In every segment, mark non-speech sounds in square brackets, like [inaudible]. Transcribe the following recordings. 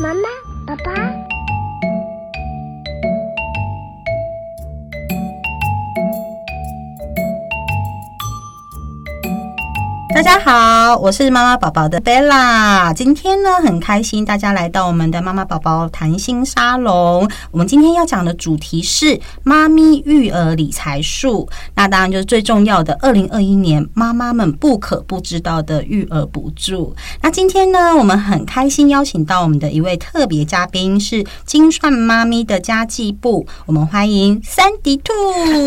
妈妈，大家好，我是妈妈宝宝的 Bella。今天呢，很开心大家来到我们的妈妈宝宝谈心沙龙。我们今天要讲的主题是妈咪育儿理财术。那当然就是最重要的，二零二一年妈妈们不可不知道的育儿补助。那今天呢，我们很开心邀请到我们的一位特别嘉宾，是精算妈咪的家计部。我们欢迎 Sandy 兔。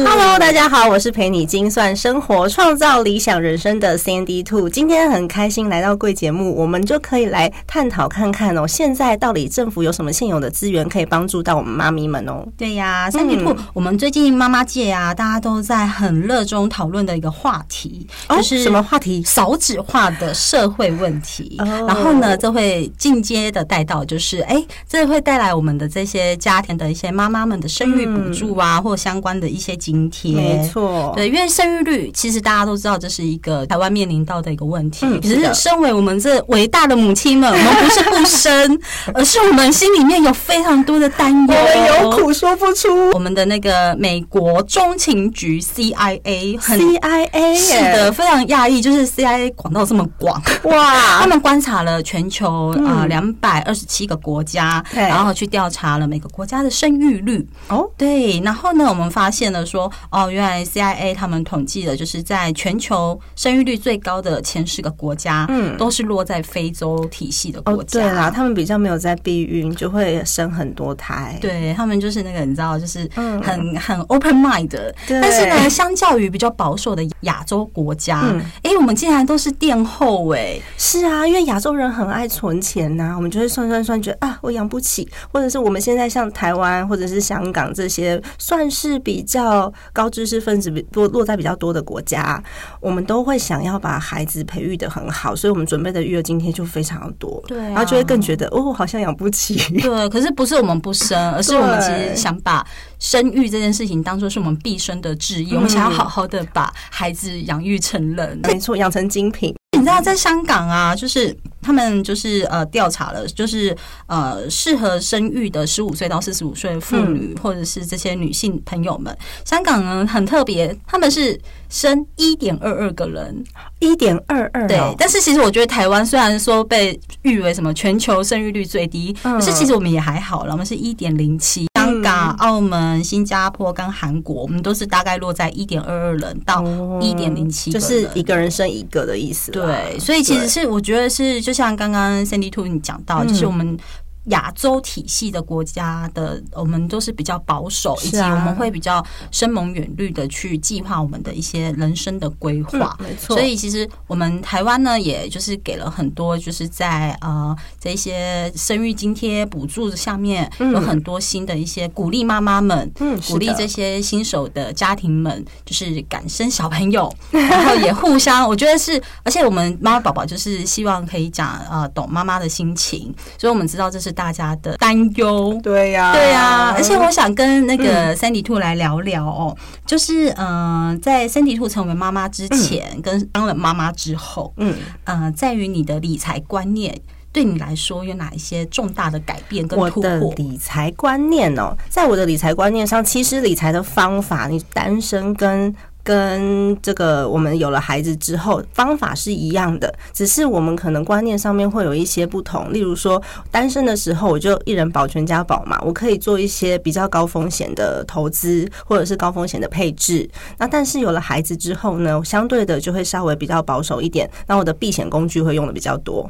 Hello，大家好，我是陪你精算生活、创造理想人生的 Sandy。今天很开心来到贵节目，我们就可以来探讨看看哦，现在到底政府有什么现有的资源可以帮助到我们妈咪们哦？对呀，Sandy 兔，我们最近妈妈界啊，大家都在很热衷讨论的一个话题，就是什么话题？少子化的社会问题。然后呢，这会进阶的带到，就是哎，这会带来我们的这些家庭的一些妈妈们的生育补助啊，或相关的一些津贴。没错，对，因为生育率其实大家都知道，这是一个台湾面临到的一个问题，只是身为我们这伟大的母亲们，我们不是不生，[laughs] 而是我们心里面有非常多的担忧，我们有苦说不出。我们的那个美国中情局 CIA，CIA 是的，非常讶异，就是 CIA 广到这么广。哇！他们观察了全球啊两百二十七个国家，然后去调查了每个国家的生育率。哦，对，然后呢，我们发现了说，哦，原来 CIA 他们统计的，就是在全球生育率最高的前十个国家，嗯，都是落在非洲体系的国家。对啦，他们比较没有在避孕，就会生很多胎。对，他们就是那个你知道，就是很很 open mind 的。但是呢，相较于比较保守的亚洲国家，哎，我们竟然都是垫后哎。是啊，因为亚洲人很爱存钱呐，我们就会算算算，觉得啊，我养不起，或者是我们现在像台湾或者是香港这些，算是比较高知识分子比落落在比较多的国家，我们都会想要把孩子。培育的很好，所以我们准备的育儿津贴就非常多，对、啊，然后就会更觉得哦，好像养不起。对，[laughs] 可是不是我们不生，而是我们其实想把生育这件事情当做是我们毕生的志业，嗯、我们想要好好的把孩子养育成人，没错，养成精品。你知道，在香港啊，就是他们就是呃调查了，就是呃适合生育的十五岁到四十五岁妇女，或者是这些女性朋友们，香港呢很特别，他们是生一点二二个人，一点二二。对，但是其实我觉得台湾虽然说被誉为什么全球生育率最低，可是其实我们也还好了，我们是一点零七。香港、澳门、新加坡跟韩国，我们都是大概落在一点二二人到一点零七，就是一个人生一个的意思。对，所以其实是我觉得是，就像刚刚 Sandy 兔你讲到，就是我们。亚洲体系的国家的，我们都是比较保守，以及我们会比较深谋远虑的去计划我们的一些人生的规划。没错，所以其实我们台湾呢，也就是给了很多，就是在呃这些生育津贴补助下面，有很多新的一些鼓励妈妈们，嗯，鼓励这些新手的家庭们，就是敢生小朋友，[laughs] 然后也互相，我觉得是，而且我们妈妈宝宝就是希望可以讲呃懂妈妈的心情，所以我们知道这是。大家的担忧，对呀，对呀，而且我想跟那个 Sandy 兔来聊聊哦，就是嗯，在 Sandy 兔成为妈妈之前，跟当了妈妈之后，嗯，呃，在于你的理财观念，对你来说有哪一些重大的改变跟突破？我的理财观念哦，在我的理财观念上，其实理财的方法，你单身跟。跟这个，我们有了孩子之后，方法是一样的，只是我们可能观念上面会有一些不同。例如说，单身的时候，我就一人保全家宝嘛，我可以做一些比较高风险的投资，或者是高风险的配置。那但是有了孩子之后呢，相对的就会稍微比较保守一点。那我的避险工具会用的比较多。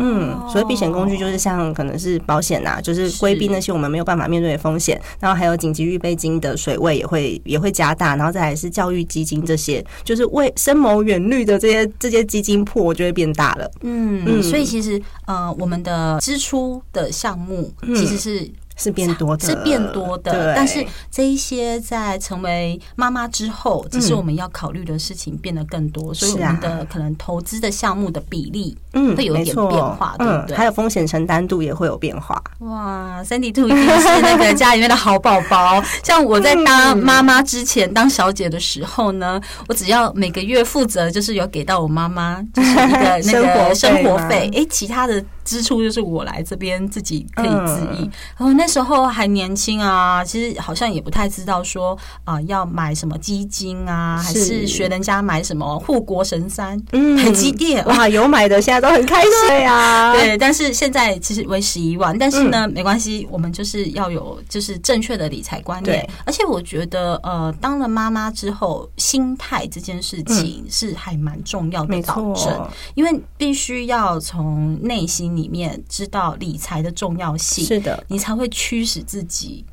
嗯，所以避险工具就是像可能是保险呐，就是规避那些我们没有办法面对的风险。然后还有紧急预备金的水位也会也会加大，然后再来是教育。基金这些就是为深谋远虑的这些这些基金破就会变大了。嗯嗯，所以其实呃，我们的支出的项目其实是、嗯、是变多的，是变多的。对但是这一些在成为妈妈之后，只是我们要考虑的事情变得更多，嗯、所以我们的可能投资的项目的比例嗯，会有一点变化，对不对？还有风险承担度也会有变化。哇，Sandy Two 一定是那个家里面的好宝宝。像我在当妈妈之前，当小姐的时候呢，我只要每个月负责就是有给到我妈妈就是一个 [laughs] 那个生活费，哎，其他的。支出就是我来这边自己可以自意，然后那时候还年轻啊，其实好像也不太知道说啊要买什么基金啊，还是学人家买什么护国神山，嗯，台积电。哇，有买的现在都很开心啊。[laughs] 对，但是现在其实为时已晚，但是呢没关系，我们就是要有就是正确的理财观念，而且我觉得呃当了妈妈之后，心态这件事情是还蛮重要的导正，因为必须要从内心。里面知道理财的重要性，是的，你才会驱使自己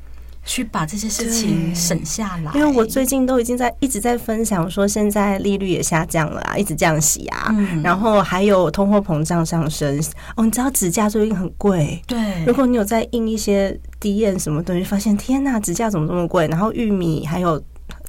去把这些事情省下来。因为我最近都已经在一直在分享说，现在利率也下降了啊，一直降息啊，嗯、然后还有通货膨胀上升。哦，你知道纸价最近很贵，对。如果你有在印一些低验什么东西，发现天呐，纸价怎么这么贵？然后玉米还有。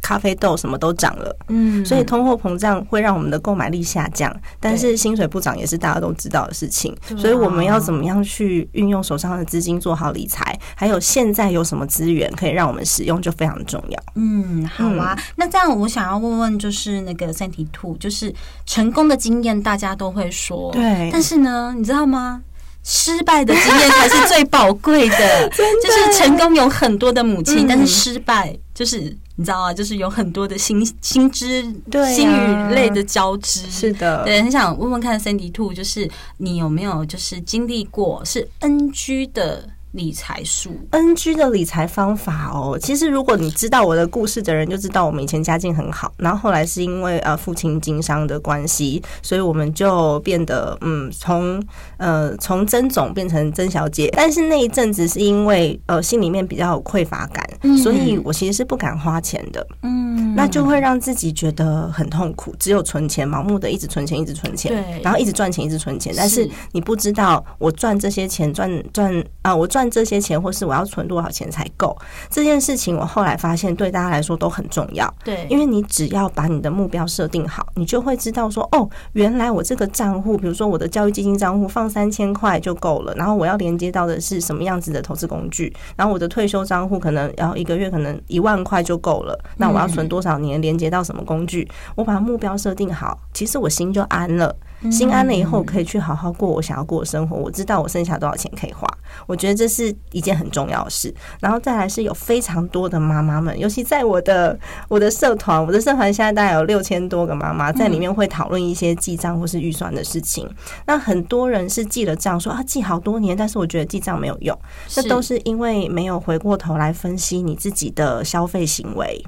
咖啡豆什么都涨了，嗯，所以通货膨胀会让我们的购买力下降，但是薪水不涨也是大家都知道的事情，所以我们要怎么样去运用手上的资金做好理财，还有现在有什么资源可以让我们使用，就非常重要。嗯，好啊，那这样我想要问问，就是那个 Sandy Two，就是成功的经验大家都会说，对，但是呢，你知道吗？失败的经验才是最宝贵的，[laughs] 就是成功有很多的母亲，但是失败就是。你知道啊，就是有很多的心心之对心与泪的交织，是的，对，很想问问看，Sandy Two，就是你有没有就是经历过是 NG 的。理财术，NG 的理财方法哦。其实如果你知道我的故事的人，就知道我们以前家境很好，然后后来是因为呃父亲经商的关系，所以我们就变得嗯从呃从曾总变成曾小姐。但是那一阵子是因为呃心里面比较有匮乏感，所以我其实是不敢花钱的。嗯，那就会让自己觉得很痛苦，只有存钱，盲目的一直存钱，一直存钱，对，然后一直赚钱，一直存钱。但是你不知道我赚这些钱赚赚啊，我赚。赚这些钱，或是我要存多少钱才够？这件事情我后来发现，对大家来说都很重要。对，因为你只要把你的目标设定好，你就会知道说，哦，原来我这个账户，比如说我的教育基金账户放三千块就够了。然后我要连接到的是什么样子的投资工具？然后我的退休账户可能要一个月可能一万块就够了。那我要存多少年？连接到什么工具？我把目标设定好，其实我心就安了。心安了以后，可以去好好过我想要过的生活。我知道我剩下多少钱可以花，我觉得这是一件很重要的事。然后再来是有非常多的妈妈们，尤其在我的我的社团，我的社团现在大概有六千多个妈妈在里面会讨论一些记账或是预算的事情。那很多人是记了账，说啊记好多年，但是我觉得记账没有用，这都是因为没有回过头来分析你自己的消费行为。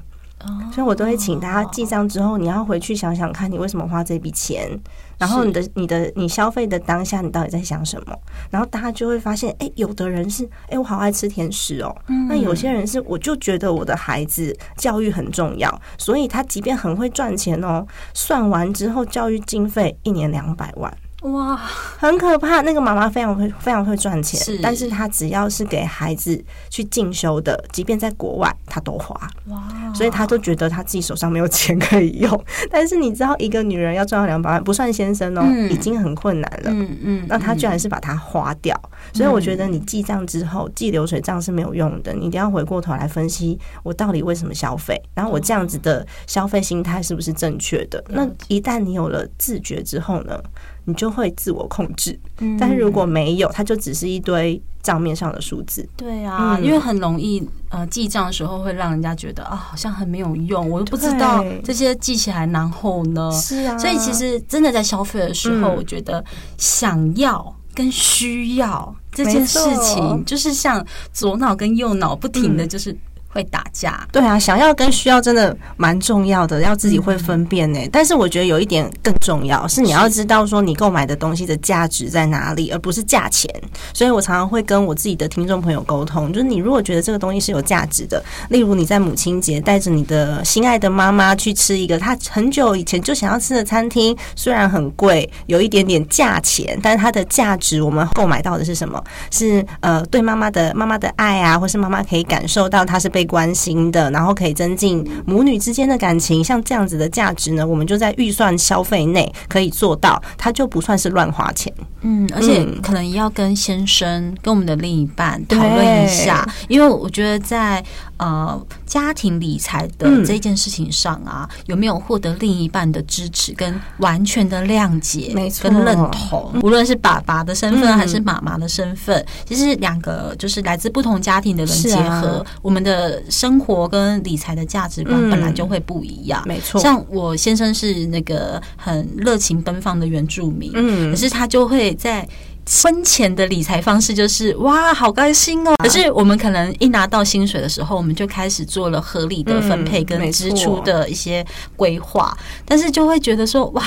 所以，我都会请大家记账之后，你要回去想想看，你为什么花这笔钱，然后你的、你的、你消费的当下，你到底在想什么？然后大家就会发现，哎，有的人是，哎，我好爱吃甜食哦。那有些人是，我就觉得我的孩子教育很重要，所以他即便很会赚钱哦，算完之后，教育经费一年两百万。哇，很可怕！那个妈妈非常会、非常会赚钱，是，但是她只要是给孩子去进修的，即便在国外，她都花。哇，所以她就觉得她自己手上没有钱可以用。[laughs] 但是你知道，一个女人要赚到两百万，不算先生哦，嗯、已经很困难了。嗯嗯，那她居然是把它花掉。嗯、所以我觉得你记账之后，记流水账是没有用的。你一定要回过头来分析，我到底为什么消费，然后我这样子的消费心态是不是正确的？那一旦你有了自觉之后呢？你就会自我控制，但是如果没有，它就只是一堆账面上的数字。对啊，因为很容易呃记账的时候会让人家觉得啊，好像很没有用，我都不知道这些记起来然后呢。是啊，所以其实真的在消费的时候，我觉得想要跟需要这件事情，就是像左脑跟右脑不停的就是。会打架，对啊，想要跟需要真的蛮重要的，要自己会分辨呢。但是我觉得有一点更重要，是你要知道说你购买的东西的价值在哪里，而不是价钱。所以我常常会跟我自己的听众朋友沟通，就是你如果觉得这个东西是有价值的，例如你在母亲节带着你的心爱的妈妈去吃一个她很久以前就想要吃的餐厅，虽然很贵，有一点点价钱，但是它的价值我们购买到的是什么？是呃对妈妈的妈妈的爱啊，或是妈妈可以感受到她是被。被关心的，然后可以增进母女之间的感情，像这样子的价值呢，我们就在预算消费内可以做到，它就不算是乱花钱。嗯，而且可能要跟先生、跟我们的另一半讨论一下，因为我觉得在呃家庭理财的这件事情上啊，有没有获得另一半的支持跟完全的谅解、没错，跟认同，无论是爸爸的身份还是妈妈的身份，其实两个就是来自不同家庭的人结合，我们的生活跟理财的价值观本来就会不一样。没错，像我先生是那个很热情奔放的原住民，嗯，可是他就会。在婚前的理财方式就是哇，好开心哦！可是我们可能一拿到薪水的时候，我们就开始做了合理的分配跟支出的一些规划，但是就会觉得说哇。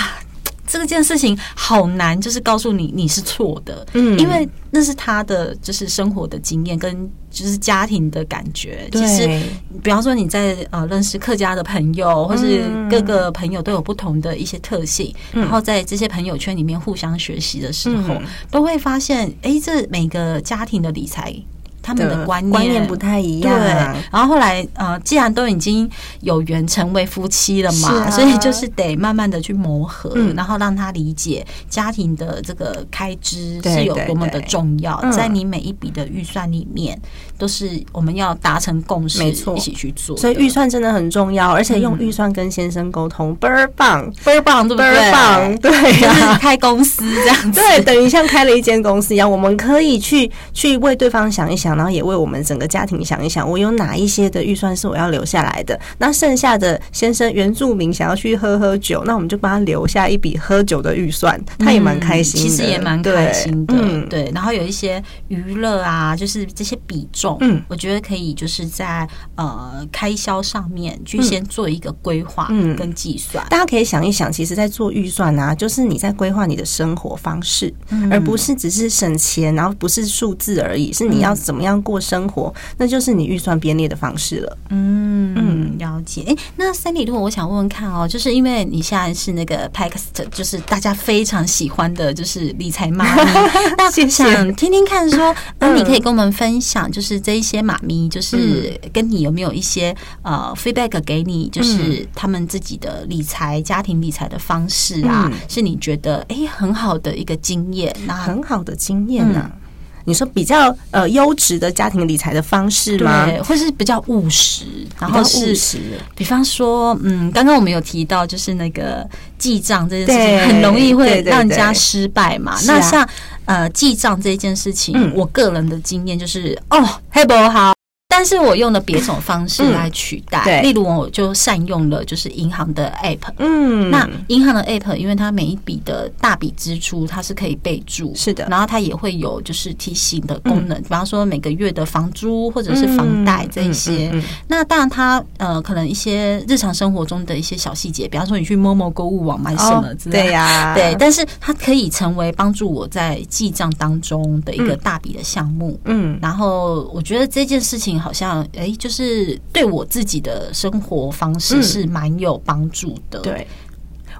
这件事情好难，就是告诉你你是错的，嗯，因为那是他的就是生活的经验跟就是家庭的感觉。其实，比方说你在呃认识客家的朋友，或是各个朋友都有不同的一些特性，然后在这些朋友圈里面互相学习的时候，都会发现，哎，这每个家庭的理财。他们的观念。观念不太一样，对。然后后来呃，既然都已经有缘成为夫妻了嘛，啊、所以就是得慢慢的去磨合，嗯、然后让他理解家庭的这个开支是有多么的重要，对对对，在你每一笔的预算里面，都是我们要达成共识，没错，一起去做。所以预算真的很重要，而且用预算跟先生沟通，倍儿棒，倍儿棒，对不对？倍儿棒，对开公司这样子，对，等于像开了一间公司一样，我们可以去去为对方想一想。然后也为我们整个家庭想一想，我有哪一些的预算是我要留下来的？那剩下的先生原住民想要去喝喝酒，那我们就帮他留下一笔喝酒的预算，他也蛮开心的，其实也蛮开心的，嗯，对。然后有一些娱乐啊，就是这些比重，嗯，我觉得可以就是在呃开销上面去先做一个规划，嗯，跟计算。大家可以想一想，其实，在做预算啊，就是你在规划你的生活方式，而不是只是省钱，然后不是数字而已，是你要怎么样。过生活，那就是你预算编列的方式了。嗯嗯，了解。哎、欸，那 Sandy，如果我想问问看哦，就是因为你现在是那个 Podcast，就是大家非常喜欢的，就是理财妈咪，[laughs] 那想听听看说，说那你可以跟我们分享，就是这一些妈咪，就是跟你有没有一些呃 feedback 给你，就是他们自己的理财、家庭理财的方式啊，是你觉得哎、欸、很好的一个经验，那很好的经验呢、啊？你说比较呃优质的家庭理财的方式吗？对，或是比较务实，然后是比方说，嗯，刚刚我们有提到，就是那个记账这件事情，很容易会让人家失败嘛。那像呃记账这件事情，我个人的经验就是，哦，黑宝好。但是我用了别种方式来取代，例如我就善用了就是银行的 app，嗯，那银行的 app，因为它每一笔的大笔支出它是可以备注，是的，然后它也会有就是提醒的功能，嗯、比方说每个月的房租或者是房贷这一些，那当然它呃可能一些日常生活中的一些小细节，比方说你去某某购物网买什么之类的，哦、对呀、啊，对，但是它可以成为帮助我在记账当中的一个大笔的项目，嗯，然后我觉得这件事情好。好像哎，就是对我自己的生活方式是蛮有帮助的。对，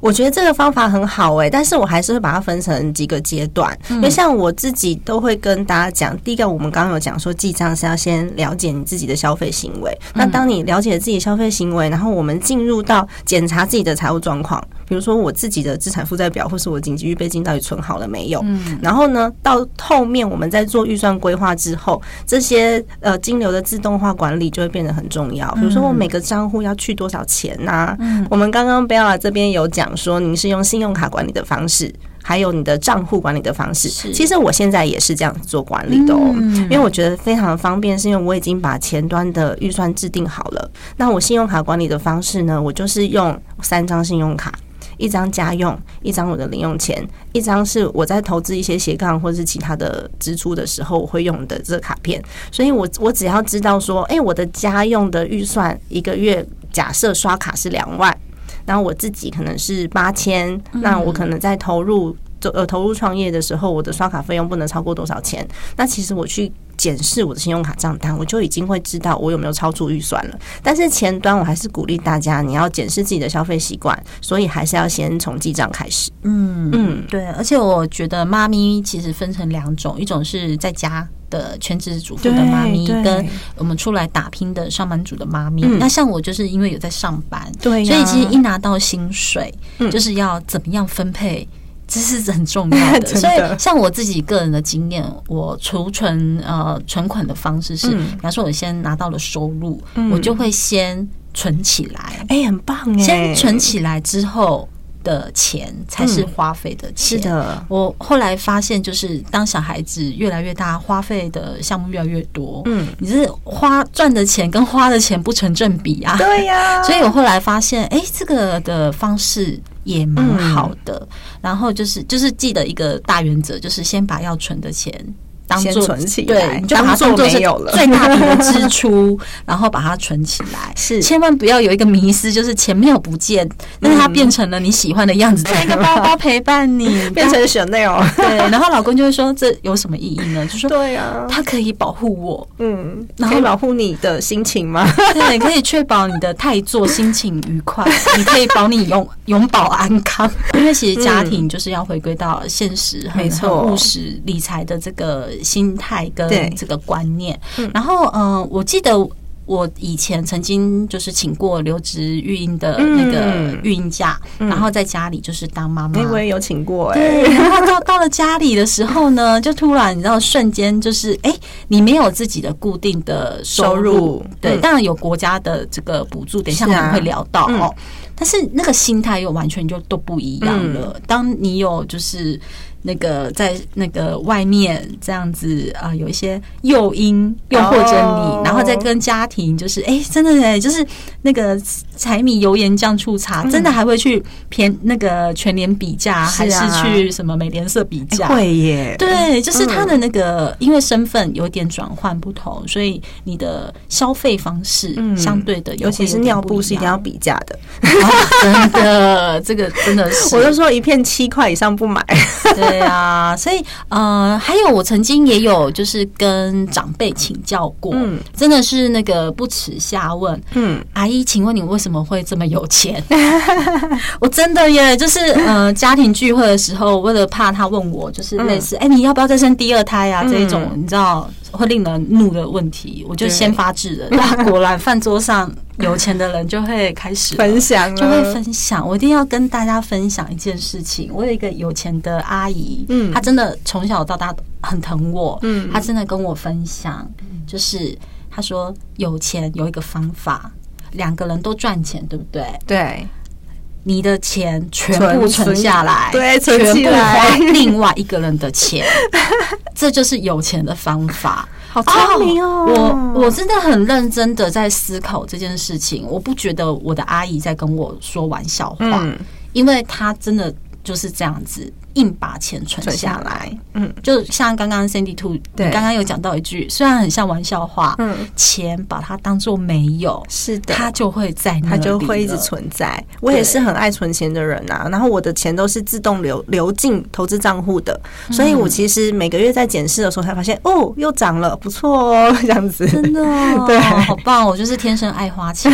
我觉得这个方法很好哎，但是我还是会把它分成几个阶段。因为像我自己都会跟大家讲，第一个我们刚刚有讲说记账是要先了解你自己的消费行为。那当你了解自己消费行为，然后我们进入到检查自己的财务状况。比如说我自己的资产负债表，或是我紧急预备金到底存好了没有？嗯，然后呢，到后面我们在做预算规划之后，这些呃金流的自动化管理就会变得很重要。比如说我每个账户要去多少钱呐？嗯，我们刚刚 Bella 这边有讲说，您是用信用卡管理的方式，还有你的账户管理的方式。其实我现在也是这样子做管理的哦，因为我觉得非常的方便，是因为我已经把前端的预算制定好了。那我信用卡管理的方式呢，我就是用三张信用卡。一张家用，一张我的零用钱，一张是我在投资一些斜杠或者是其他的支出的时候我会用的这个卡片。所以我我只要知道说，诶，我的家用的预算一个月假设刷卡是两万，然后我自己可能是八千，那我可能在投入呃投入创业的时候，我的刷卡费用不能超过多少钱？那其实我去检视我的信用卡账单，我就已经会知道我有没有超出预算了。但是前端我还是鼓励大家，你要检视自己的消费习惯，所以还是要先从记账开始。嗯嗯，对。而且我觉得妈咪其实分成两种，一种是在家的全职主妇的妈咪，跟我们出来打拼的上班族的妈咪。那像我就是因为有在上班，对，所以其实一拿到薪水，就是要怎么样分配。这是很重要的，[laughs] 所以像我自己个人的经验，我储存呃存款的方式是，比方说我先拿到了收入，我就会先存起来，哎，很棒哎，先存起来之后的钱才是花费的钱。是的，我后来发现，就是当小孩子越来越大，花费的项目越来越多，嗯，你是花赚的钱跟花的钱不成正比啊，对呀，[laughs] 所以我后来发现，哎，这个的方式。也蛮好的，嗯、然后就是就是记得一个大原则，就是先把要存的钱当做存起来，就把它当做是最大笔的支出，[laughs] 然后把它存起来。是，千万不要有一个迷失，就是钱没有不见，但是它变成了你喜欢的样子，在一个包包陪伴你，[laughs] 变成 Chanel。对，然后老公就会说：“这有什么意义呢？”就说：“对啊，它可以保护我，嗯，然后保护你的心情吗？[laughs] 对，可以确保你的太座心情愉快，你可以保你永永保安康。因为其实家庭就是要回归到现实，没错，务实理财的这个。”心态跟这个观念，然后嗯、呃，我记得我以前曾经就是请过留职育婴的那个育婴假，然后在家里就是当妈妈。我也有请过，对。然后到到了家里的时候呢，就突然你知道瞬间就是哎，你没有自己的固定的收入，对，当然有国家的这个补助，等一下我们会聊到哦。但是那个心态又完全就都不一样了。当你有就是。那个在那个外面这样子啊，有一些诱因诱惑着你，然后再跟家庭就是哎，真的哎，就是那个柴米油盐酱醋茶，真的还会去偏那个全联比价，还是去什么美联社比价？会耶，对，就是他的那个，因为身份有点转换不同，所以你的消费方式相对的，尤其是尿布是一定要比价的，[laughs] 真的，这个真的是，[laughs] 我就说一片七块以上不买。对啊，[laughs] 所以呃，还有我曾经也有就是跟长辈请教过，嗯，真的是那个不耻下问，嗯，阿姨，请问你为什么会这么有钱？[laughs] 我真的耶，就是呃，家庭聚会的时候，为了怕他问我，就是类似，哎、嗯欸，你要不要再生第二胎啊？这一种你知道会令人怒的问题，我就先发制人。那果然饭桌上。有钱的人就会开始分享，就会分享。我一定要跟大家分享一件事情。我有一个有钱的阿姨，嗯，她真的从小到大很疼我，嗯，她真的跟我分享，就是她说有钱有一个方法，两个人都赚钱，对不对？对，你的钱全部存下来，对，存起来，全部花另外一个人的钱，[laughs] 这就是有钱的方法。好聪明哦！我我真的很认真的在思考这件事情，我不觉得我的阿姨在跟我说玩笑话，因为她真的就是这样子。硬把钱存下来，嗯，就像刚刚 Sandy Two，对，刚刚有讲到一句，虽然很像玩笑话，嗯，钱把它当做没有，是的，它就会在，它就会一直存在。我也是很爱存钱的人呐，然后我的钱都是自动流流进投资账户的，所以我其实每个月在检视的时候才发现，哦，又涨了，不错哦，这样子，真的，[laughs] 对，好棒！我就是天生爱花钱，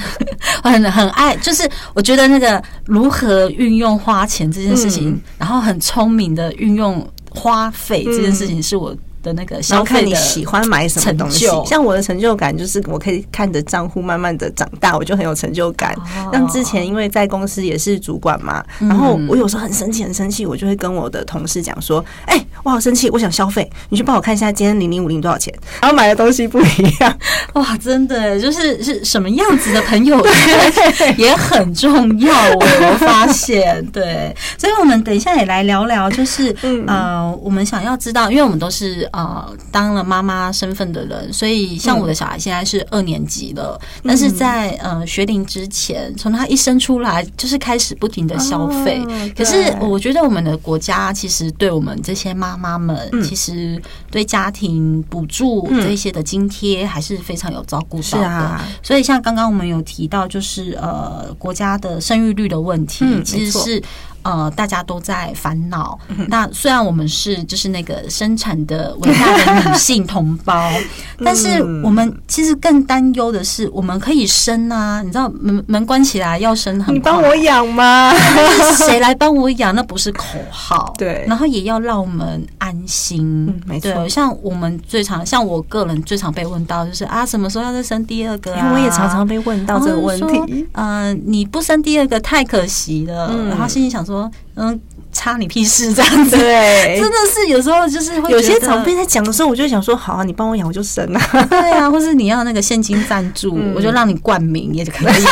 [laughs] 很很爱，就是我觉得那个如何运用花钱这件事情，然后很聪明的运用花费这件事情，是我的那个消费看你喜欢买什么东西，像我的成就感就是我可以看着账户慢慢的长大，我就很有成就感。像之前因为在公司也是主管嘛，然后我有时候很生气很生气，我就会跟我的同事讲说：“哎，我好生气，我想消费，你去帮我看一下今天零零五零多少钱。[laughs] ”然后买的东西不一样，哇，真的就是是什么样子的朋友 [laughs] 圈也很重要。我发现，对，[laughs] 所以我们等一下也来聊聊，就是呃，我们想要知道，因为我们都是。呃，当了妈妈身份的人，所以像我的小孩现在是二年级了，嗯、但是在呃学龄之前，从他一生出来就是开始不停的消费。哦、可是我觉得我们的国家其实对我们这些妈妈们，嗯、其实对家庭补助这些的津贴还是非常有照顾到的。嗯啊、所以像刚刚我们有提到，就是呃国家的生育率的问题，嗯、其实是。呃，大家都在烦恼。那虽然我们是就是那个生产的伟大的女性同胞，[laughs] 但是我们其实更担忧的是，我们可以生啊，你知道门门关起来要生很，你帮我养吗？[laughs] 谁来帮我养？那不是口号。对，然后也要让我们安心。嗯、没错，像我们最常，像我个人最常被问到就是啊，什么时候要再生第二个啊？我也常常被问到这个问题。嗯、呃，你不生第二个太可惜了。嗯、然后心里想说，嗯，插你屁事这样子。对，[laughs] 真的是有时候就是会有些长辈在讲的时候，我就想说，好啊，你帮我养，我就生啊。对啊，或是你要那个现金赞助，嗯、我就让你冠名也可以。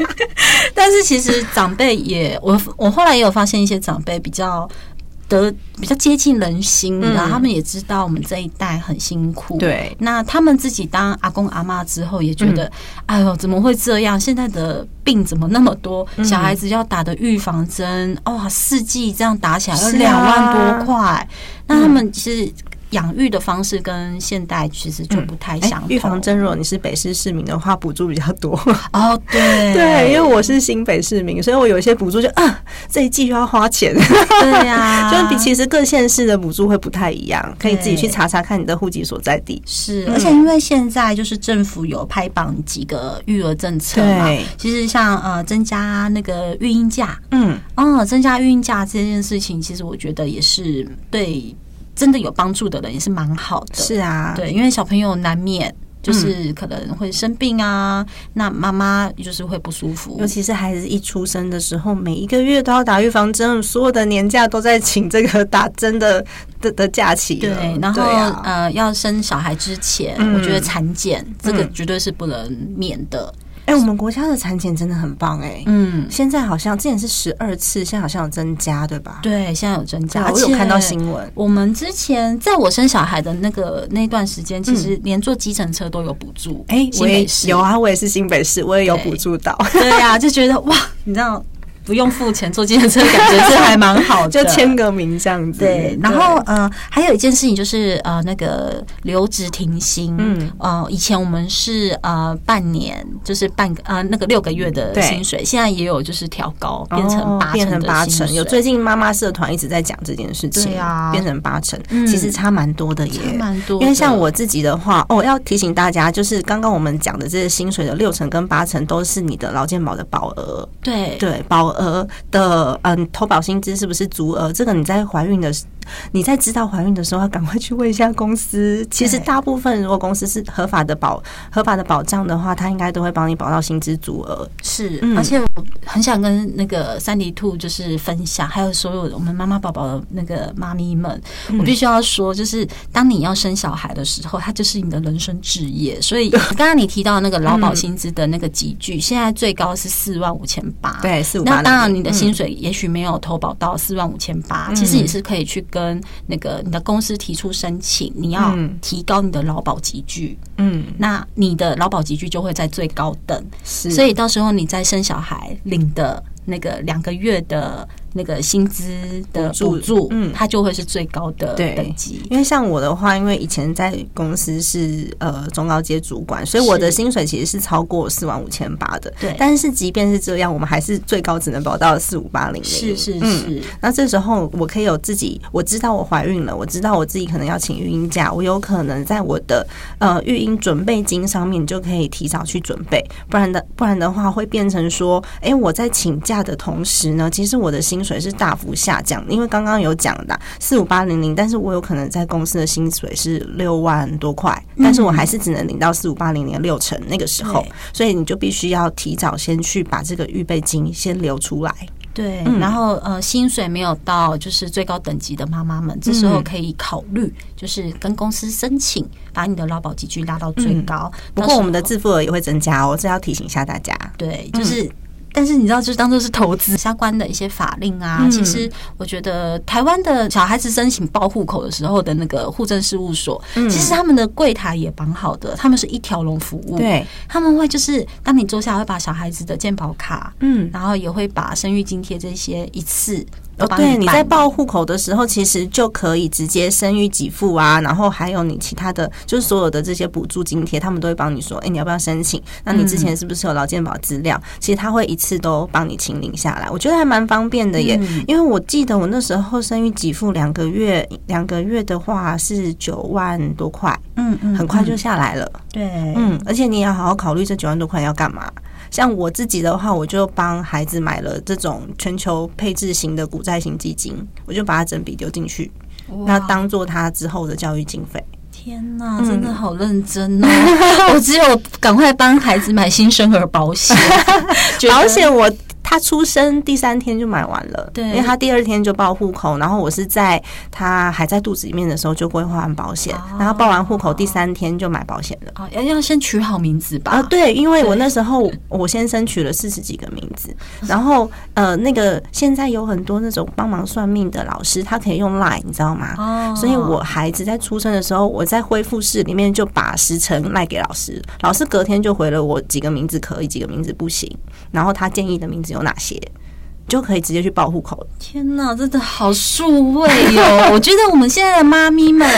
[laughs] 但是其实长辈也，我我后来也有发现一些长辈比较。得比较接近人心，然后他们也知道我们这一代很辛苦。对，那他们自己当阿公阿妈之后，也觉得，哎呦，怎么会这样？现在的病怎么那么多？小孩子要打的预防针，哇，四季这样打起来要两万多块。那他们其实。养育的方式跟现代其实就不太相同。预防针，如果你是北市市民的话，补助比较多。[laughs] 哦，对 [laughs] 对，因为我是新北市民，所以我有一些补助就啊，这一季就要花钱。对呀，[laughs] 就是比其实各县市的补助会不太一样，可以自己去查查看你的户籍所在地。是，而且因为现在就是政府有拍榜几个育儿政策嘛，其实像呃增加那个育婴假，嗯，哦，增加育婴假这件事情，其实我觉得也是对。真的有帮助的人也是蛮好的，是啊，对，因为小朋友难免就是可能会生病啊，嗯、那妈妈就是会不舒服，尤其是孩子一出生的时候，每一个月都要打预防针，所有的年假都在请这个打针的的的假期。对，然后、啊、呃，要生小孩之前，嗯、我觉得产检这个绝对是不能免的。哎、欸，我们国家的产检真的很棒哎、欸，嗯，现在好像之前是十二次，现在好像有增加，对吧？对，现在有增加，我有看到新闻。我们之前在我生小孩的那个那段时间，其实连坐计程车都有补助。哎、嗯，我也有啊，我也是新北市，我也有补助到。对呀、啊，就觉得哇，你知道。不用付钱坐计程车，感觉是还蛮好的，[laughs] 就签个名这样子。对，然后呃，还有一件事情就是呃，那个留职停薪。嗯，呃，以前我们是呃半年，就是半个呃那个六个月的薪水，现在也有就是调高，变成八成八成。有最近妈妈社团一直在讲这件事情，对啊，变成八成，其实差蛮多的耶，差蛮多。因为像我自己的话，哦，要提醒大家，就是刚刚我们讲的这些薪水的六成跟八成都是你的劳健保的保额，对对，保额。额的嗯，投保薪资是不是足额？这个你在怀孕的时，你在知道怀孕的时候，要赶快去问一下公司。其实大部分如果公司是合法的保合法的保障的话，他应该都会帮你保到薪资足额。是，而且我很想跟那个三迪兔就是分享，还有所有我们妈妈宝宝的那个妈咪们，我必须要说，就是当你要生小孩的时候，它就是你的人生置业。所以 [laughs] 刚刚你提到那个劳保薪资的那个级距，现在最高是四万五千八。对，四五八。那当然，你的薪水也许没有投保到四万五千八，其实也是可以去跟那个你的公司提出申请，你要提高你的劳保集聚。嗯，那你的劳保集聚就会在最高等，是，所以到时候你在生小孩领的那个两个月的。那个薪资的补助，嗯，它就会是最高的等级。因为像我的话，因为以前在公司是呃中高阶主管，所以我的薪水其实是超过四万五千八的。对，但是即便是这样，我们还是最高只能保到四五八零零。是是是。嗯，那这时候我可以有自己，我知道我怀孕了，我知道我自己可能要请育婴假，我有可能在我的呃育婴准备金上面就可以提早去准备，不然的不然的话会变成说，哎，我在请假的同时呢，其实我的薪水是大幅下降，因为刚刚有讲的四五八零零，但是我有可能在公司的薪水是六万多块，但是我还是只能领到四五八零零的六成那个时候，所以你就必须要提早先去把这个预备金先留出来。对，然后呃，薪水没有到就是最高等级的妈妈们，这时候可以考虑就是跟公司申请，把你的劳保级距拉到最高。不过我们的自付额也会增加哦，这要提醒一下大家。对，就是。但是你知道，就是当做是投资相关的一些法令啊，嗯、其实我觉得台湾的小孩子申请报户口的时候的那个户政事务所，嗯、其实他们的柜台也蛮好的，他们是一条龙服务。对，他们会就是当你坐下会把小孩子的健保卡，嗯，然后也会把生育津贴这些一次。哦，对，你在报户口的时候，其实就可以直接生育给付啊，然后还有你其他的，就是所有的这些补助津贴，他们都会帮你说，哎，你要不要申请？那你之前是不是有劳健保资料？其实他会一次都帮你清零下来，我觉得还蛮方便的耶。因为我记得我那时候生育给付两个月，两个月的话是九万多块，嗯嗯，很快就下来了。对，嗯，而且你也要好好考虑这九万多块要干嘛。像我自己的话，我就帮孩子买了这种全球配置型的股债型基金，我就把它整笔丢进去，那当做他之后的教育经费。天哪，真的好认真哦！[laughs] 我只有赶快帮孩子买新生儿保险，[laughs] 保险我。他出生第三天就买完了，对，因为他第二天就报户口，然后我是在他还在肚子里面的时候就规划完保险，然后报完户口第三天就买保险了。啊，要要先取好名字吧？啊，对，因为我那时候我先生取了四十几个名字，[laughs] 然后呃，那个现在有很多那种帮忙算命的老师，他可以用 Line，你知道吗？哦，所以我孩子在出生的时候，我在恢复室里面就把时辰卖给老师，老师隔天就回了我几个名字可以，几个名字不行，然后他建议的名字有哪些？就可以直接去报户口了。天哪，真的好数位哟！[laughs] 我觉得我们现在的妈咪们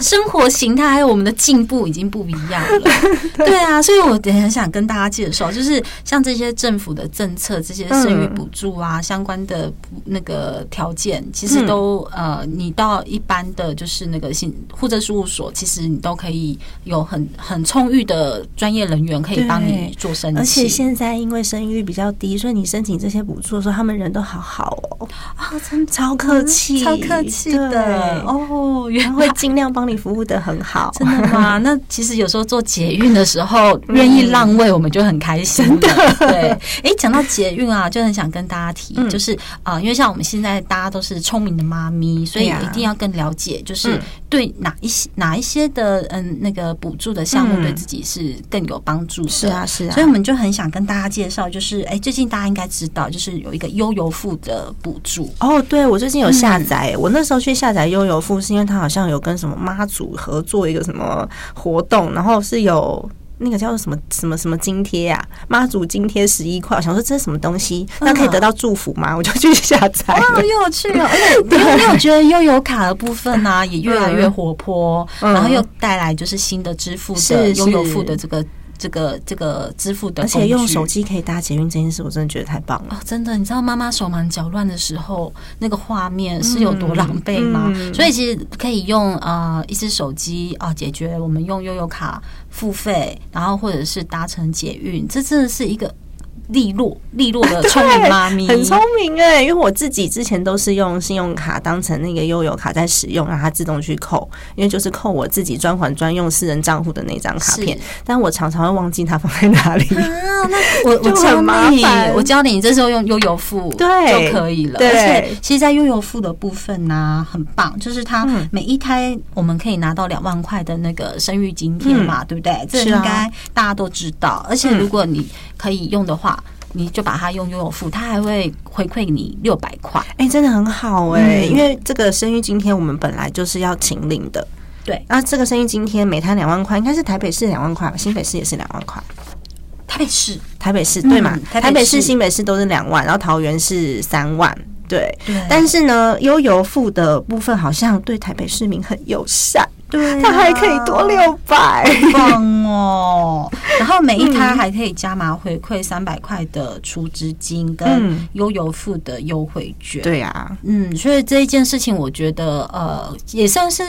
生活形态还有我们的进步已经不一样了。[laughs] 对啊，所以我也很想跟大家介绍，就是像这些政府的政策、这些生育补助啊相关的那个条件，其实都呃，你到一般的就是那个信户政事务所，其实你都可以有很很充裕的专业人员可以帮你做申请。而且现在因为生育率比较低，所以你申请这些补助的时候，他们人都好好哦，啊，真超客气，超客气的。哦，原来。会尽量帮你服务的很好，真的吗？[laughs] 那其实有时候做捷运的时候，愿意让位，我们就很开心的。对，哎，讲到捷运啊，就很想跟大家提，就是啊，因为像我们现在大家都是聪明的妈咪，所以一定要更了解，就是对哪一些哪一些的嗯那个补助的项目对自己是更有帮助的。是啊，是啊，所以我们就很想跟大家介绍，就是哎，最近大家应该知道，就是有一个悠游付的补助。哦，对，我最近有下载，我那时候去下载悠游付，是因为他好像有跟什么妈祖合作一个什么活动，然后是有那个叫做什么什么什么津贴啊，妈祖津贴十一块，我想说这是什么东西，那可以得到祝福吗？[laughs] 我就去下载，哇好有趣哦！[laughs] 而且你有没有觉得悠游卡的部分呢，也越来越活泼，然后又带来就是新的支付的悠游付的这个。这个这个支付的，而且用手机可以搭捷运这件事，我真的觉得太棒了。哦，真的，你知道妈妈手忙脚乱的时候，那个画面是有多狼狈吗？所以其实可以用啊、呃、一只手机啊解决我们用悠游卡付费，然后或者是搭乘捷运，这真的是一个。利落利落的 [laughs] 聪明妈咪，很聪明哎、欸！因为我自己之前都是用信用卡当成那个悠游卡在使用，让它自动去扣，因为就是扣我自己专款专用私人账户的那张卡片，但我常常会忘记它放在哪里啊。那 [laughs] 我我 [laughs] 教你，我教你，你这时候用悠游付对就可以了。对，而且其实，在悠游付的部分呢、啊，很棒，就是它每一胎我们可以拿到两万块的那个生育津贴嘛，嗯、对不对？这应该大家都知道。而且如果你可以用的话，你就把它用悠游付，它还会回馈你六百块，哎，真的很好哎、欸！嗯、因为这个生育津贴我们本来就是要请领的，对。那这个生育津贴每摊两万块，应该是台北市两万块吧？新北市也是两万块。台北市，台北市对嘛？嗯、台北市、新北市都是两万，然后桃园是三万，对。对。但是呢，悠游付的部分好像对台北市民很友善。对、啊，它还可以多六百，棒哦！然后每一台还可以加码回馈三百块的储值金跟悠游付的优惠券。对啊，嗯，所以这一件事情，我觉得呃，也算是。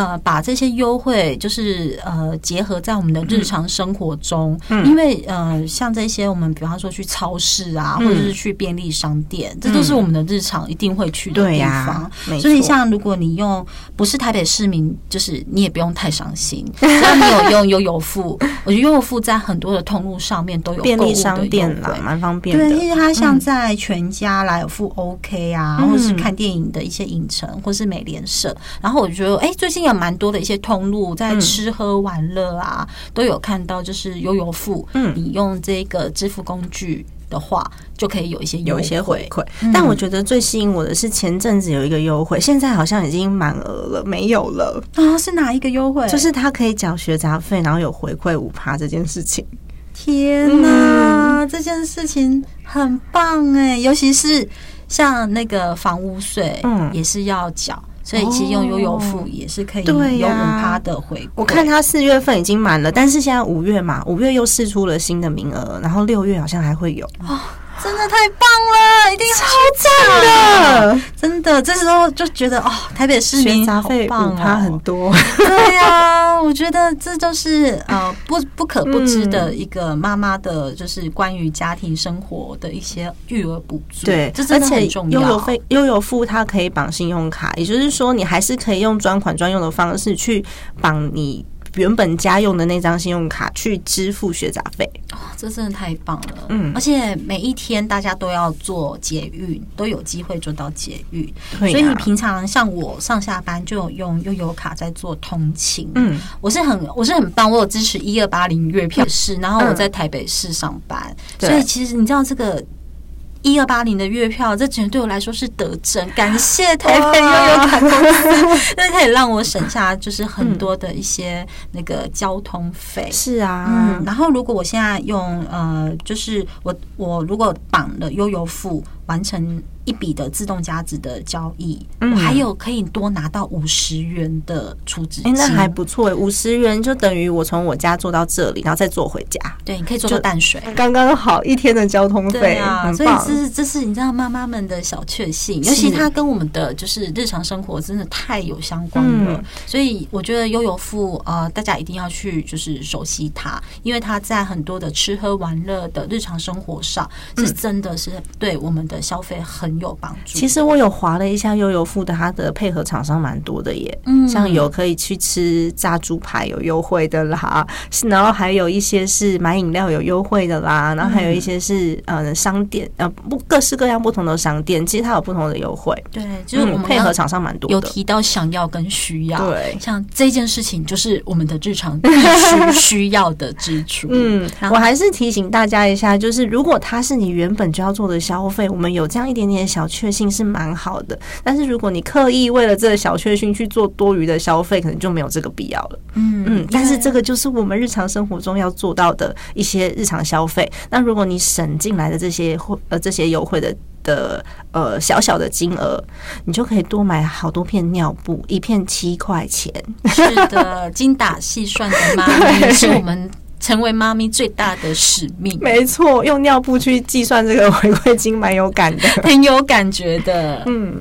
呃，把这些优惠就是呃结合在我们的日常生活中，嗯、因为呃像这些我们比方说去超市啊，嗯、或者是去便利商店，这都是我们的日常一定会去的地方。所以像如果你用不是台北市民，就是你也不用太伤心，只要你有用悠游付，我觉得悠游付在很多的通路上面都有便利商店啦，蛮方便的。对，因为它像在全家来有付 OK 啊，嗯、或者是看电影的一些影城，或是美联社，然后我觉得哎、欸，最近有蛮多的一些通路，在吃喝玩乐啊，嗯、都有看到，就是悠游付，嗯，你用这个支付工具的话，就可以有一些有一些回馈。嗯、但我觉得最吸引我的是前阵子有一个优惠，现在好像已经满额了，没有了啊？是哪一个优惠？就是他可以缴学杂费，然后有回馈五趴这件事情。天哪，嗯、这件事情很棒哎，尤其是。像那个房屋税，嗯，也是要缴。所以其实用悠游付也是可以有五趴的回馈。我看他四月份已经满了，但是现在五月嘛，五月又试出了新的名额，然后六月好像还会有。真的太棒了，一定超赞的！真的，这时候就觉得哦，台北市民好棒他很多。对呀，我觉得这就是呃不不可不知的一个妈妈的，就是关于家庭生活的一些育儿补助。对，这真的很重要。悠游费、悠游付它可以绑信用卡，也就是说，你还是可以用专款专用的方式去绑你。原本家用的那张信用卡去支付学杂费，哦，这真的太棒了。嗯，而且每一天大家都要做捷运，都有机会做到捷运。对啊，所以你平常像我上下班就有用悠游卡在做通勤。嗯，我是很我是很棒，我有支持一二八零月票是，然后我在台北市上班，嗯，所以其实你知道这个。一二八零的月票，这简直对我来说是得证。感谢台北悠游卡公司，那可以让我省下就是很多的一些那个交通费。是啊，嗯，然后如果我现在用呃，就是我我如果绑了悠游付，完成一笔的自动加值的交易，嗯、我还有可以多拿到五十元的储值金，那还不错。五十元就等于我从我家坐到这里，然后再坐回家。对，你可以坐到淡水，刚刚好一天的交通费。对啊，所以这是这是你知道妈妈们的小确幸，尤其它跟我们的就是日常生活真的太有相关了。嗯、所以我觉得悠游付呃，大家一定要去就是熟悉它，因为它在很多的吃喝玩乐的日常生活上，是真的是对我们的。消费很有帮助。其实我有划了一下悠游付的，它的配合厂商蛮多的耶。嗯，像有可以去吃炸猪排有优惠的啦，是 [laughs] 然后还有一些是买饮料有优惠的啦，然后还有一些是呃商店呃不各式各样不同的商店，其实它有不同的优惠。对，就是我们配合厂商蛮多的。有提到想要跟需要，对，像这件事情就是我们的日常必须需要的支出。[laughs] 嗯，我还是提醒大家一下，就是如果它是你原本就要做的消费，我们。有这样一点点小确幸是蛮好的，但是如果你刻意为了这个小确幸去做多余的消费，可能就没有这个必要了。嗯嗯，但是这个就是我们日常生活中要做到的一些日常消费。那如果你省进来的这些或呃这些优惠的的呃小小的金额，你就可以多买好多片尿布，一片七块钱。是的，精打细算的妈咪 [laughs] 是我们。成为妈咪最大的使命，没错，用尿布去计算这个回馈金，蛮有感的，[laughs] 很有感觉的。嗯，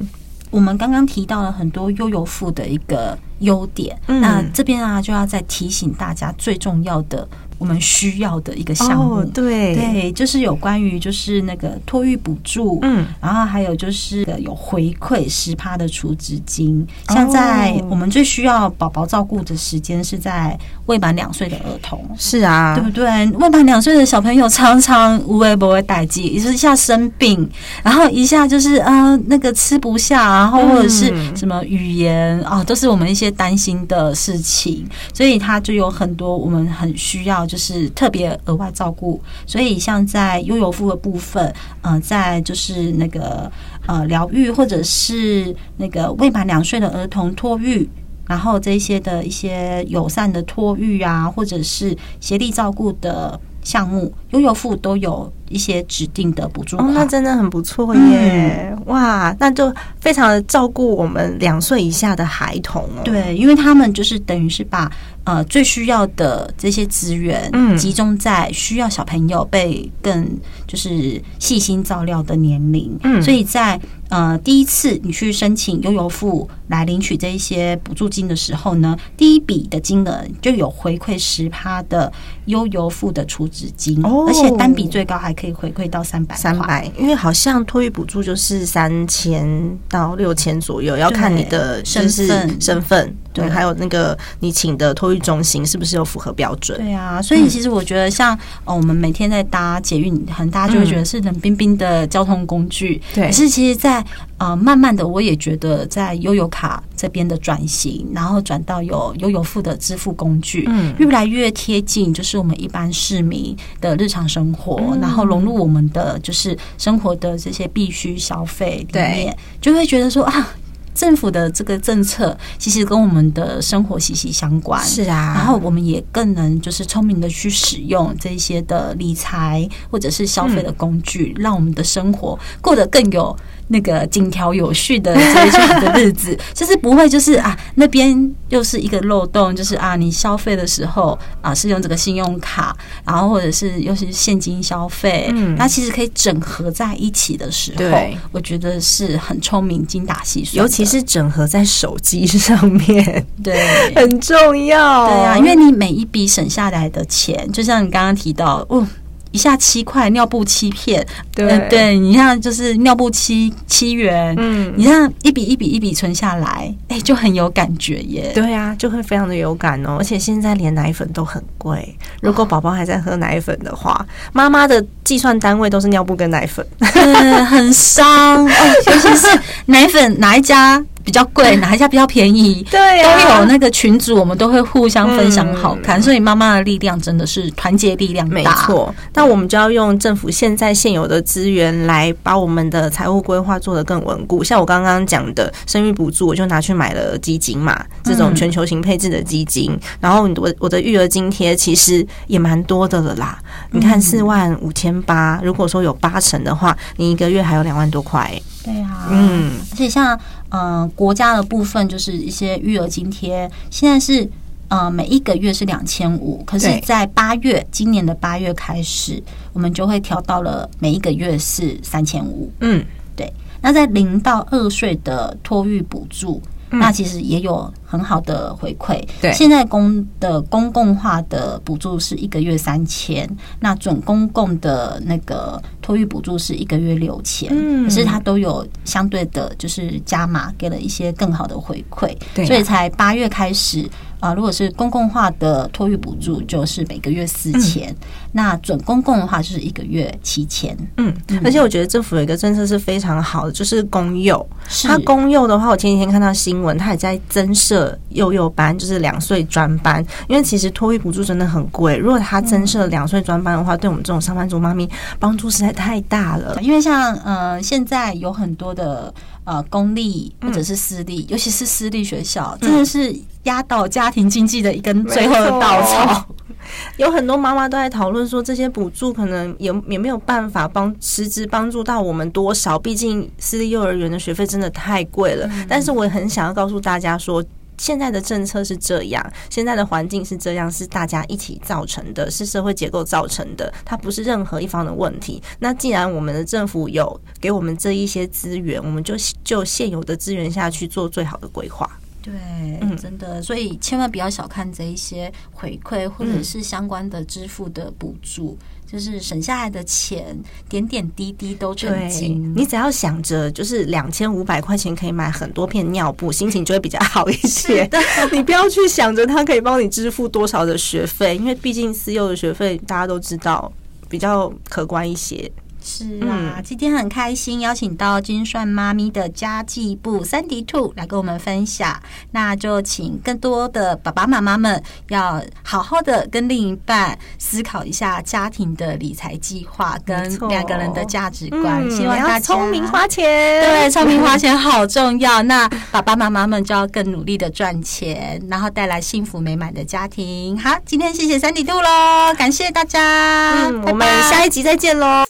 我们刚刚提到了很多悠游付的一个优点，嗯、那这边啊就要再提醒大家最重要的。我们需要的一个项目，对。对，就是有关于就是那个托育补助，嗯，然后还有就是有回馈十趴的储值金。像在我们最需要宝宝照顾的时间是在未满两岁的儿童，是啊，对不对？未满两岁的小朋友常常无微不会待机，一下生病，然后一下就是呃那个吃不下，然后或者是什么语言啊，都是我们一些担心的事情，所以他就有很多我们很需要。就是特别额外照顾，所以像在悠游付的部分，嗯、呃，在就是那个呃疗愈或者是那个未满两岁的儿童托育，然后这些的一些友善的托育啊，或者是协力照顾的项目，悠游付都有。一些指定的补助，哦，那真的很不错耶！嗯、哇，那就非常的照顾我们两岁以下的孩童哦。对，因为他们就是等于是把呃最需要的这些资源，嗯，集中在需要小朋友被更就是细心照料的年龄。嗯，所以在呃第一次你去申请悠游付来领取这一些补助金的时候呢，第一笔的金额就有回馈十趴的悠游付的储值金，哦，而且单笔最高还。可以回馈到三百，三百，因为好像托育补助就是三千到六千左右，要看你的身份身份。对，还有那个你请的托育中心是不是有符合标准？对啊，所以其实我觉得像呃，我们每天在搭捷运，很大家就会觉得是冷冰冰的交通工具。对，可是其实，在呃，慢慢的，我也觉得在悠游卡这边的转型，然后转到有悠游付的支付工具，嗯，越来越贴近，就是我们一般市民的日常生活，然后融入我们的就是生活的这些必须消费里面，就会觉得说啊。政府的这个政策其实跟我们的生活息息相关，是啊。然后我们也更能就是聪明的去使用这些的理财或者是消费的工具，让我们的生活过得更有那个井条有序的这种的日子，[laughs] 就是不会就是啊那边又是一个漏洞，就是啊你消费的时候啊是用这个信用卡，然后或者是又是现金消费，嗯，那其实可以整合在一起的时候，对，我觉得是很聪明、精打细算，尤其是整合在手机上面，[laughs] 对，很重要，对啊，因为你每一笔省下来的钱，就像你刚刚提到，哦。一下七块尿布七片，对、呃、对，你像就是尿布七七元，嗯，你像一笔一笔一笔存下来，哎、欸，就很有感觉耶。对啊，就会非常的有感哦。而且现在连奶粉都很贵，如果宝宝还在喝奶粉的话，妈妈的计算单位都是尿布跟奶粉，嗯、[laughs] 很伤哦。尤其是奶粉哪一家？比较贵，哪一家比较便宜？[laughs] 对、啊，都有那个群组，我们都会互相分享好看。嗯、所以妈妈的力量真的是团结力量大。没错，那我们就要用政府现在现有的资源来把我们的财务规划做得更稳固。像我刚刚讲的生育补助，我就拿去买了基金嘛，这种全球型配置的基金。嗯、然后我我的育儿津贴其实也蛮多的了啦。你看四万五千八，如果说有八成的话，你一个月还有两万多块。对啊，嗯，而且像嗯、呃、国家的部分，就是一些育儿津贴，现在是呃每一个月是两千五，可是，在八月今年的八月开始，我们就会调到了每一个月是三千五。嗯，对。那在零到二岁的托育补助。那其实也有很好的回馈。对，现在公的公共化的补助是一个月三千，那准公共的那个托育补助是一个月六千。嗯，可是它都有相对的，就是加码给了一些更好的回馈。对，所以才八月开始。啊，如果是公共化的托育补助，就是每个月四千；嗯、那准公共的话，就是一个月七千。嗯，而且我觉得政府有一个政策是非常好的，就是公幼。它公幼的话，我前几天看到新闻，它也在增设幼幼班，就是两岁专班。因为其实托育补助真的很贵，如果他增设两岁专班的话，对我们这种上班族妈咪帮助实在太大了。[laughs] 因为像呃，现在有很多的。呃，公立或者是私立，嗯、尤其是私立学校，真的是压倒家庭经济的一根最后的稻草。[laughs] 有很多妈妈都在讨论说，这些补助可能也也没有办法帮实质帮助到我们多少，毕竟私立幼儿园的学费真的太贵了。嗯、但是我也很想要告诉大家说。现在的政策是这样，现在的环境是这样，是大家一起造成的，是社会结构造成的，它不是任何一方的问题。那既然我们的政府有给我们这一些资源，我们就就现有的资源下去做最好的规划。对，嗯，真的，所以千万不要小看这一些回馈或者是相关的支付的补助。就是省下来的钱，点点滴滴都成金。你只要想着，就是两千五百块钱可以买很多片尿布，心情就会比较好一些。你不要去想着它可以帮你支付多少的学费，因为毕竟私幼的学费大家都知道比较可观一些。是啊，嗯、今天很开心邀请到金算妈咪的家计部 Sandy Two 来跟我们分享。那就请更多的爸爸妈妈们要好好的跟另一半思考一下家庭的理财计划跟两个人的价值观。嗯、希望大家聪明花钱，对，聪明花钱好重要。那爸爸妈妈们就要更努力的赚钱，然后带来幸福美满的家庭。好，今天谢谢 Sandy Two 喽，感谢大家，嗯，我们下一集再见喽。